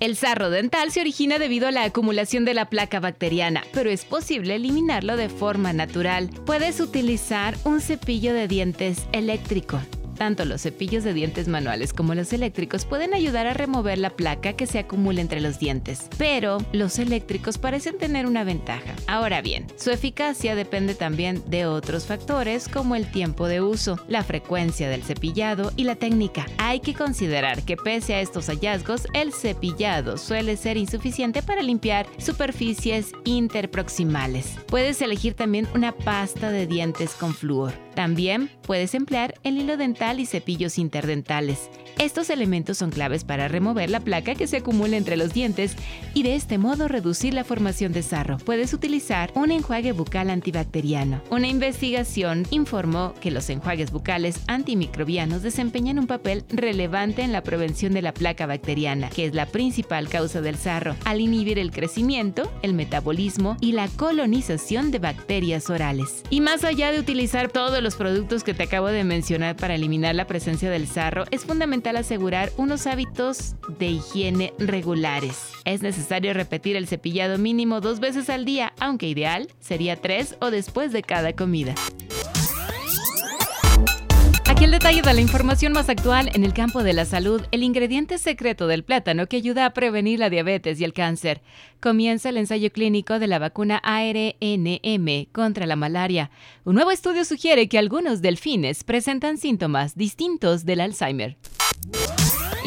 El sarro dental se origina debido a la acumulación de la placa bacteriana, pero es posible eliminarlo de forma natural. Puedes utilizar un cepillo de dientes eléctrico. Tanto los cepillos de dientes manuales como los eléctricos pueden ayudar a remover la placa que se acumula entre los dientes, pero los eléctricos parecen tener una ventaja. Ahora bien, su eficacia depende también de otros factores como el tiempo de uso, la frecuencia del cepillado y la técnica. Hay que considerar que pese a estos hallazgos, el cepillado suele ser insuficiente para limpiar superficies interproximales. Puedes elegir también una pasta de dientes con flúor. También puedes emplear el hilo dental y cepillos interdentales. Estos elementos son claves para remover la placa que se acumula entre los dientes y de este modo reducir la formación de sarro. Puedes utilizar un enjuague bucal antibacteriano. Una investigación informó que los enjuagues bucales antimicrobianos desempeñan un papel relevante en la prevención de la placa bacteriana, que es la principal causa del sarro, al inhibir el crecimiento, el metabolismo y la colonización de bacterias orales. Y más allá de utilizar todos los productos que te acabo de mencionar para eliminar la presencia del sarro, es fundamental asegurar unos hábitos de higiene regulares. Es necesario repetir el cepillado mínimo dos veces al día, aunque ideal sería tres o después de cada comida. Aquí el detalle de la información más actual en el campo de la salud, el ingrediente secreto del plátano que ayuda a prevenir la diabetes y el cáncer. Comienza el ensayo clínico de la vacuna ARNM contra la malaria. Un nuevo estudio sugiere que algunos delfines presentan síntomas distintos del Alzheimer.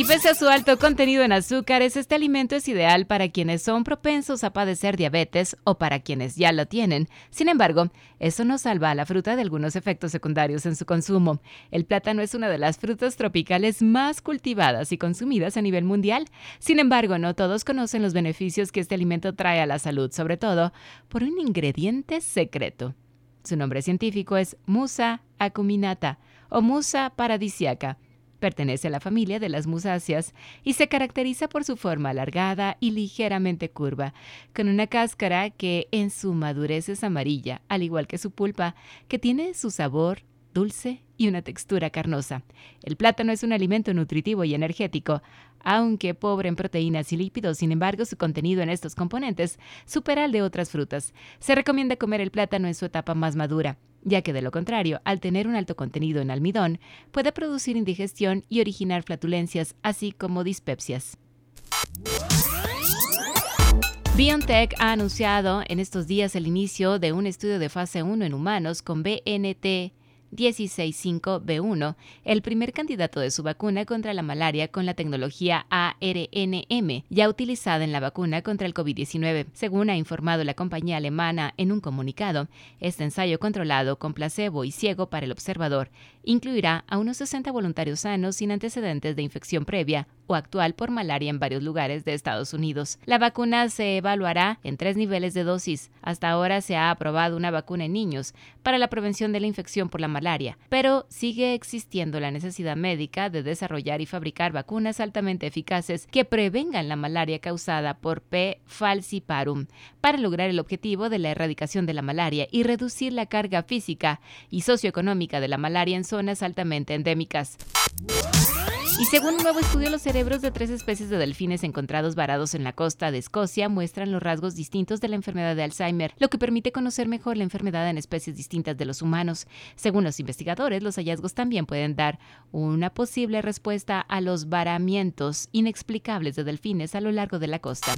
Y pese a su alto contenido en azúcares, este alimento es ideal para quienes son propensos a padecer diabetes o para quienes ya lo tienen. Sin embargo, eso no salva a la fruta de algunos efectos secundarios en su consumo. El plátano es una de las frutas tropicales más cultivadas y consumidas a nivel mundial. Sin embargo, no todos conocen los beneficios que este alimento trae a la salud, sobre todo por un ingrediente secreto. Su nombre científico es Musa acuminata o Musa paradisiaca Pertenece a la familia de las musáceas y se caracteriza por su forma alargada y ligeramente curva, con una cáscara que en su madurez es amarilla, al igual que su pulpa, que tiene su sabor dulce y una textura carnosa. El plátano es un alimento nutritivo y energético, aunque pobre en proteínas y lípidos, sin embargo, su contenido en estos componentes supera el de otras frutas. Se recomienda comer el plátano en su etapa más madura, ya que de lo contrario, al tener un alto contenido en almidón, puede producir indigestión y originar flatulencias, así como dispepsias. BioNTech ha anunciado en estos días el inicio de un estudio de fase 1 en humanos con BNT 165B1, el primer candidato de su vacuna contra la malaria con la tecnología ARNM, ya utilizada en la vacuna contra el COVID-19. Según ha informado la compañía alemana en un comunicado, este ensayo controlado con placebo y ciego para el observador incluirá a unos 60 voluntarios sanos sin antecedentes de infección previa o actual por malaria en varios lugares de Estados Unidos. La vacuna se evaluará en tres niveles de dosis. Hasta ahora se ha aprobado una vacuna en niños para la prevención de la infección por la malaria, pero sigue existiendo la necesidad médica de desarrollar y fabricar vacunas altamente eficaces que prevengan la malaria causada por P. falciparum para lograr el objetivo de la erradicación de la malaria y reducir la carga física y socioeconómica de la malaria en zonas altamente endémicas. Y según un nuevo estudio, los cerebros de tres especies de delfines encontrados varados en la costa de Escocia muestran los rasgos distintos de la enfermedad de Alzheimer, lo que permite conocer mejor la enfermedad en especies distintas de los humanos. Según los investigadores, los hallazgos también pueden dar una posible respuesta a los varamientos inexplicables de delfines a lo largo de la costa.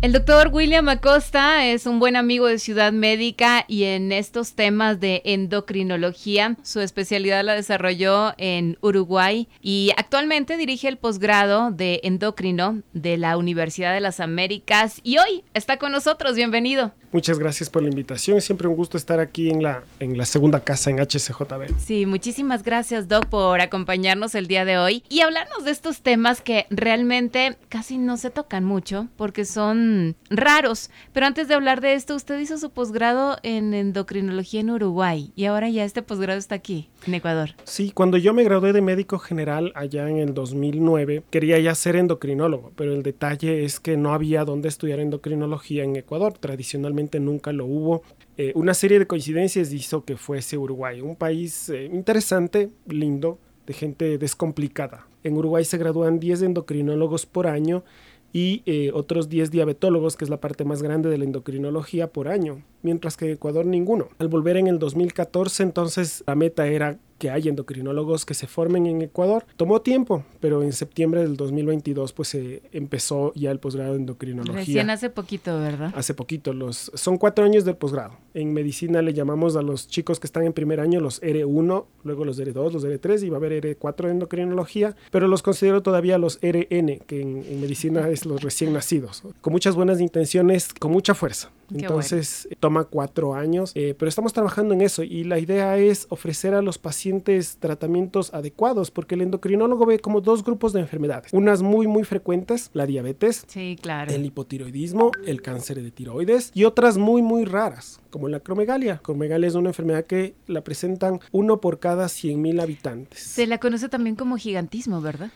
El doctor William Acosta es un buen amigo de Ciudad Médica y en estos temas de endocrinología, su especialidad la desarrolló en Uruguay y actualmente dirige el posgrado de endocrino de la Universidad de las Américas y hoy está con nosotros. Bienvenido. Muchas gracias por la invitación. Es siempre un gusto estar aquí en la, en la segunda casa en HCJB. Sí, muchísimas gracias, Doc, por acompañarnos el día de hoy y hablarnos de estos temas que realmente casi no se tocan mucho porque son raros. Pero antes de hablar de esto, usted hizo su posgrado en endocrinología en Uruguay y ahora ya este posgrado está aquí, en Ecuador. Sí, cuando yo me gradué de médico general allá en el 2009, quería ya ser endocrinólogo, pero el detalle es que no había dónde estudiar endocrinología en Ecuador. Tradicionalmente nunca lo hubo. Eh, una serie de coincidencias hizo que fuese Uruguay, un país eh, interesante, lindo, de gente descomplicada. En Uruguay se gradúan 10 endocrinólogos por año y eh, otros 10 diabetólogos, que es la parte más grande de la endocrinología por año, mientras que en Ecuador ninguno. Al volver en el 2014, entonces la meta era que hay endocrinólogos que se formen en Ecuador. Tomó tiempo, pero en septiembre del 2022 pues se empezó ya el posgrado de endocrinología. Recién hace poquito, ¿verdad? Hace poquito. Los, son cuatro años del posgrado. En medicina le llamamos a los chicos que están en primer año los R1, luego los R2, los R3 y va a haber R4 de endocrinología, pero los considero todavía los RN, que en, medicina es los recién nacidos. Con muchas buenas intenciones, con mucha fuerza. Entonces toma cuatro años, eh, pero estamos trabajando en eso y la idea es ofrecer a los pacientes tratamientos adecuados, porque el endocrinólogo ve como dos grupos de enfermedades. Unas muy, muy frecuentes, la diabetes, el hipotiroidismo, el cáncer de tiroides, y otras muy, muy raras, como la cromegalia. Cromegalia es una enfermedad que la presentan uno por cada 100.000 habitantes. Se la conoce también como gigantismo, ¿verdad?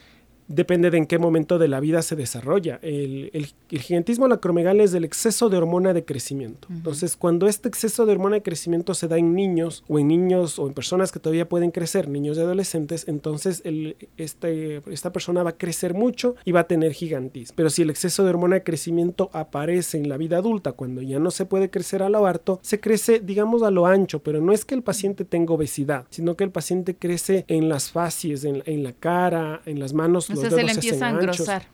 Depende de en qué momento de la vida se desarrolla. El, el, gigantismo, la cromegalia, es del exceso de hormona de crecimiento. Entonces, cuando este exceso de hormona de crecimiento se da en niños o en niños o en personas que todavía pueden crecer, niños y adolescentes, entonces el, este, esta persona va a crecer mucho y va a tener gigantismo. Pero si el exceso de hormona de crecimiento aparece en la vida adulta, cuando ya no se puede crecer a lo harto, se crece, digamos, a lo ancho, pero no es que el paciente tenga obesidad, sino que el paciente crece en las facies, en, en la cara, en las manos, se le empieza a engrosar.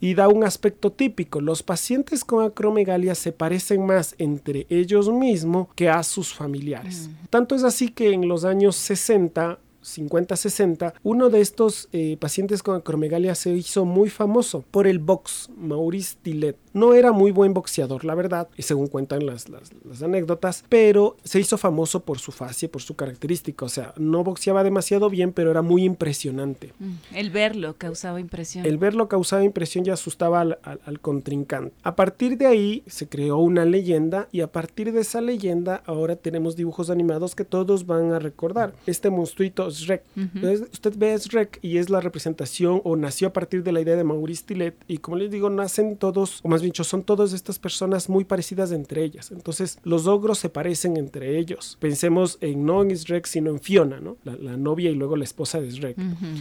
Y da un aspecto típico. Los pacientes con acromegalia se parecen más entre ellos mismos que a sus familiares. Tanto es así que en los años 60 50-60, uno de estos eh, pacientes con acromegalia se hizo muy famoso por el box, Maurice Tillet. No era muy buen boxeador, la verdad, y según cuentan las, las, anécdotas, pero se hizo famoso por su fascia, por su característica. O sea, no boxeaba demasiado bien, pero era muy impresionante. Mm, el verlo causaba impresión. El verlo causaba impresión y asustaba al, al, contrincante. A partir de ahí se creó una leyenda y a partir de esa leyenda ahora tenemos dibujos animados que todos van a recordar. Este monstruito Shrek. usted ve Shrek y es la representación o nació a partir de la idea de Maurice Tillet y como les digo, nacen todos, o más son todas estas personas muy parecidas entre ellas. Entonces, los ogros se parecen entre ellos. Pensemos en no en Shrek, sino en Fiona, ¿no? La, novia y luego la esposa de Shrek.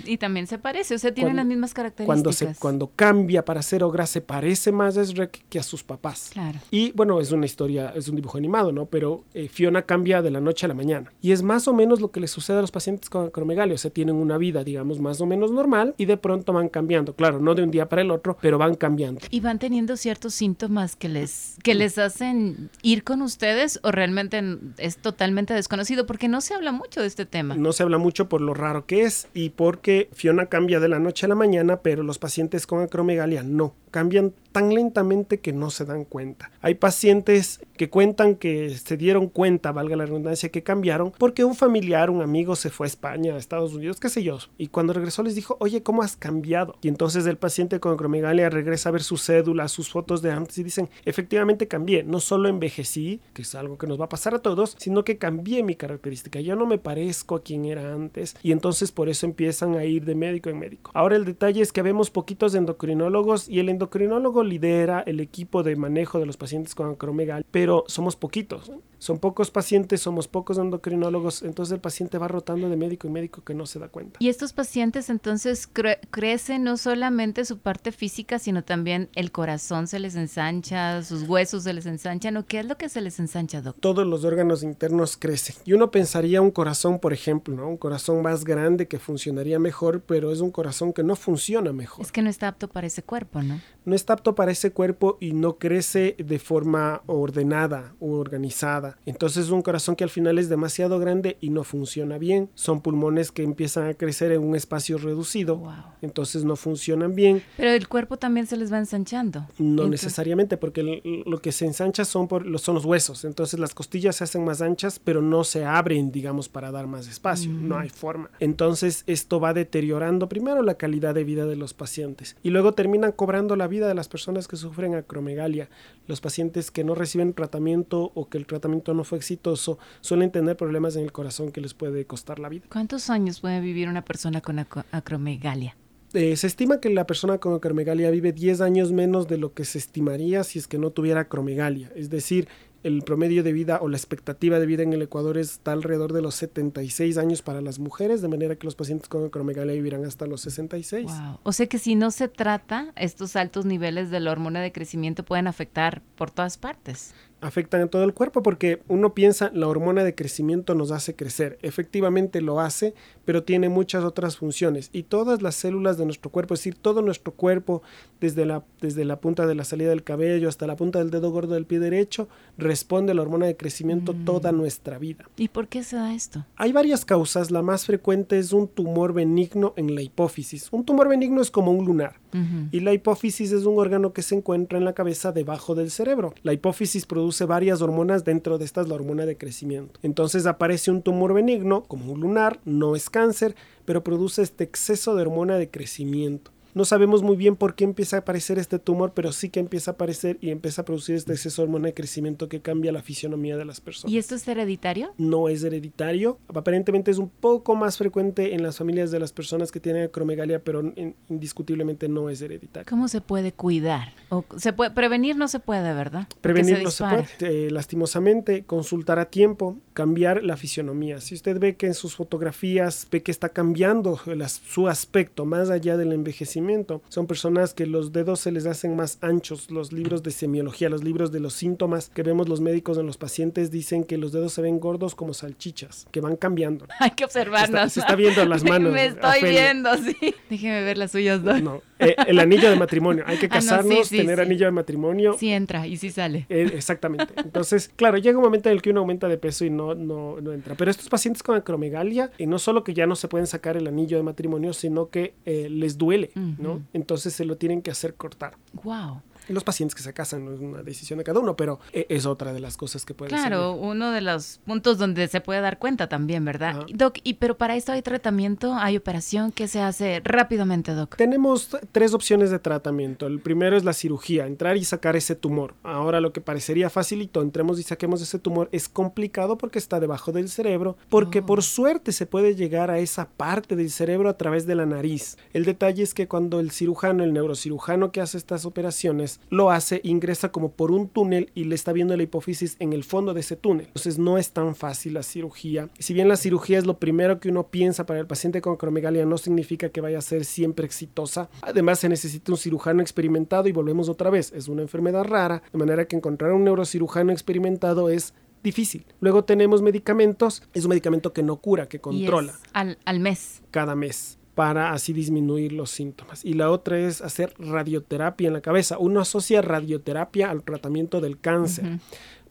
Y también se parece, o sea, tienen las mismas características. Cuando, se, cuando cambia para ser ogra, se parece más a Shrek que a sus papás. Claro. Y bueno, es una historia, es un dibujo animado, ¿no? Pero eh, Fiona cambia de la noche a la mañana. Y es más o menos lo que le sucede a los pacientes con acromegalia. O sea, tienen una vida, digamos, más o menos normal y de pronto van cambiando. Claro, no de un día para el otro, pero van cambiando. Y van teniendo cierto ciertos síntomas que les, que les hacen ir con ustedes o realmente es totalmente desconocido? Porque no se habla mucho de este tema. No se habla mucho por lo raro que es y porque Fiona cambia de la noche a la mañana, pero los pacientes con acromegalia no cambian tan lentamente que no se dan cuenta. Hay pacientes que cuentan que se dieron cuenta, valga la redundancia, que cambiaron porque un familiar, un amigo se fue a España, a Estados Unidos, qué sé yo, y cuando regresó les dijo, oye, ¿cómo has cambiado? Y entonces el paciente con acromegalia regresa a ver su cédula, sus fotos de antes y dicen, efectivamente cambié, no solo envejecí, que es algo que nos va a pasar a todos, sino que cambié mi característica, ya no me parezco a quien era antes y entonces por eso empiezan a ir de médico en médico. Ahora el detalle es que vemos poquitos endocrinólogos y el endocrinólogo lidera el equipo de manejo de los pacientes con acromegalia, pero somos poquitos. Son pocos pacientes, somos pocos endocrinólogos, entonces el paciente va rotando de médico en médico que no se da cuenta. Y estos pacientes entonces cre crecen no solamente su parte física, sino también el corazón se les ensancha, sus huesos se les ensanchan, ¿o qué es lo que se les ensancha, doctor? Todos los órganos internos crecen. Y uno pensaría un corazón, por ejemplo, ¿no? Un corazón más grande que funcionaría mejor, pero es un corazón que no funciona mejor. Es que no está apto para ese cuerpo, ¿no? No está apto para ese cuerpo y no crece de forma ordenada o organizada. Entonces es un corazón que al final es demasiado grande y no funciona bien. Son pulmones que empiezan a crecer en un espacio reducido. Wow. Entonces no funcionan bien. Pero el cuerpo también se les va ensanchando. No necesariamente, porque lo que se ensancha son, por, los- son los huesos. Entonces las costillas se hacen más anchas, pero no se abren, digamos, para dar más espacio. No hay forma. Entonces esto va deteriorando primero la calidad de vida de los pacientes y luego terminan cobrando la vida de las personas que sufren acromegalia. Los pacientes que no reciben tratamiento o que el tratamiento no fue exitoso suelen tener problemas en el corazón que les puede costar la vida. ¿Cuántos años puede vivir una persona con aco- acromegalia? Eh, se estima que la persona con acromegalia vive 10 años menos de lo que se estimaría si es que no tuviera acromegalia. Es decir, el promedio de vida o la expectativa de vida en el Ecuador está alrededor de los 76 años para las mujeres, de manera que los pacientes con acromegalia vivirán hasta los 66. Wow. O sea que si no se trata, estos altos niveles de la hormona de crecimiento pueden afectar por todas partes. Afectan a todo el cuerpo porque uno piensa la hormona de crecimiento nos hace crecer. Efectivamente lo hace, pero tiene muchas otras funciones y todas las células de nuestro cuerpo, es decir, todo nuestro cuerpo, desde la, desde la punta de la salida del cabello hasta la punta del dedo gordo del pie derecho, responde a la hormona de crecimiento toda nuestra vida. ¿Y por qué se da esto? Hay varias causas, la más frecuente es un tumor benigno en la hipófisis. Un tumor benigno es como un lunar. Y la hipófisis es un órgano que se encuentra en la cabeza debajo del cerebro. La hipófisis produce varias hormonas, dentro de estas la hormona de crecimiento. Entonces aparece un tumor benigno, como un lunar, no es cáncer, pero produce este exceso de hormona de crecimiento. No sabemos muy bien por qué empieza a aparecer este tumor, pero sí que empieza a aparecer y empieza a producir este exceso de hormona de crecimiento que cambia la fisionomía de las personas ¿Y esto es hereditario? no es hereditario. Aparentemente es un poco más frecuente en las familias de las personas que tienen acromegalia, pero in- indiscutiblemente no es hereditario. ¿Cómo se puede cuidar? O se puede prevenir no se puede, ¿verdad? Prevenir se no se puede. Eh, lastimosamente, consultar a tiempo, cambiar la fisionomía. Si usted ve que en sus fotografías ve que está cambiando el su aspecto más allá del envejecimiento, son personas que los dedos se les hacen más anchos. Los libros de semiología, los libros de los síntomas que vemos los médicos en los pacientes dicen que los dedos se ven gordos como salchichas, que van cambiando. Hay que observarnos. Se está- se está viendo las manos, Me estoy viendo, sí. Déjeme ver las suyas dos. No, eh, el anillo de matrimonio. Hay que Ah, no, sí, casarnos, sí, tener sí. anillo de matrimonio. Sí entra y sí sale. Eh, exactamente. Entonces, claro, llega un momento en el que uno aumenta de peso y no, no, no entra. Pero estos pacientes con acromegalia, y no solo que ya no se pueden sacar el anillo de matrimonio, sino que eh, les duele, ¿no? Entonces se lo tienen que hacer cortar. Wow. Los pacientes que se casan no es una decisión de cada uno, pero eh, es otra de las cosas que puede Claro, uno de los puntos donde se puede dar cuenta también, ¿verdad? Ajá. Doc, y pero para esto hay tratamiento, hay operación, ¿qué se hace rápidamente, Doc? Tenemos tres opciones de tratamiento. El primero es la cirugía, entrar y sacar ese tumor. Ahora lo que parecería facilito, entremos y saquemos ese tumor, es complicado porque está debajo del cerebro, porque Oh. por suerte se puede llegar a esa parte del cerebro a través de la nariz. El detalle es que cuando el cirujano, el neurocirujano que hace estas operaciones, lo hace, ingresa como por un túnel y le está viendo la hipófisis en el fondo de ese túnel. Entonces no es tan fácil la cirugía. Si bien la cirugía es lo primero que uno piensa para el paciente con acromegalia, no significa que vaya a ser siempre exitosa. Además se necesita un cirujano experimentado y volvemos otra vez, es una enfermedad rara, de manera que encontrar un neurocirujano experimentado es difícil. Luego tenemos medicamentos, es un medicamento que no cura, que Y es controla al, al mes. cada mes para así disminuir los síntomas. Y la otra es hacer radioterapia en la cabeza. Uno asocia radioterapia al tratamiento del cáncer.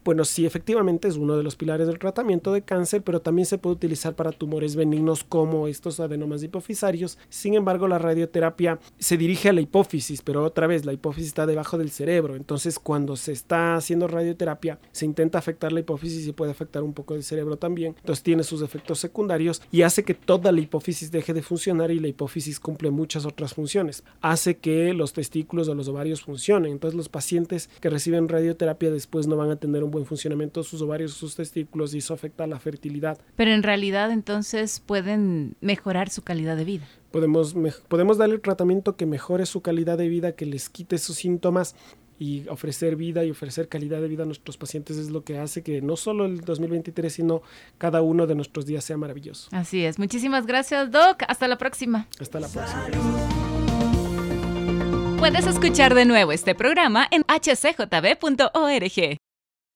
Bueno, sí, efectivamente es uno de los pilares del tratamiento de cáncer, pero también se puede utilizar para tumores benignos como estos adenomas hipofisarios. Sin embargo, la radioterapia se dirige a la hipófisis, pero otra vez la hipófisis está debajo del cerebro. Entonces, cuando se está haciendo radioterapia, se intenta afectar la hipófisis y puede afectar un poco el cerebro también. Entonces, tiene sus efectos secundarios y hace que toda la hipófisis deje de funcionar y la hipófisis cumple muchas otras funciones. Hace que los testículos o los ovarios funcionen. Entonces, los pacientes que reciben radioterapia después no van a tener un buen funcionamiento de sus ovarios, sus testículos y eso afecta a la fertilidad. Pero en realidad entonces pueden mejorar su calidad de vida. Podemos, podemos darle tratamiento que mejore su calidad de vida, que les quite sus síntomas y ofrecer vida y ofrecer calidad de vida a nuestros pacientes es lo que hace que no solo el 2023, sino cada uno de nuestros días sea maravilloso. Así es. Muchísimas gracias, Doc. Hasta la próxima. Hasta la próxima. Puedes escuchar de nuevo este programa en hcjb.org.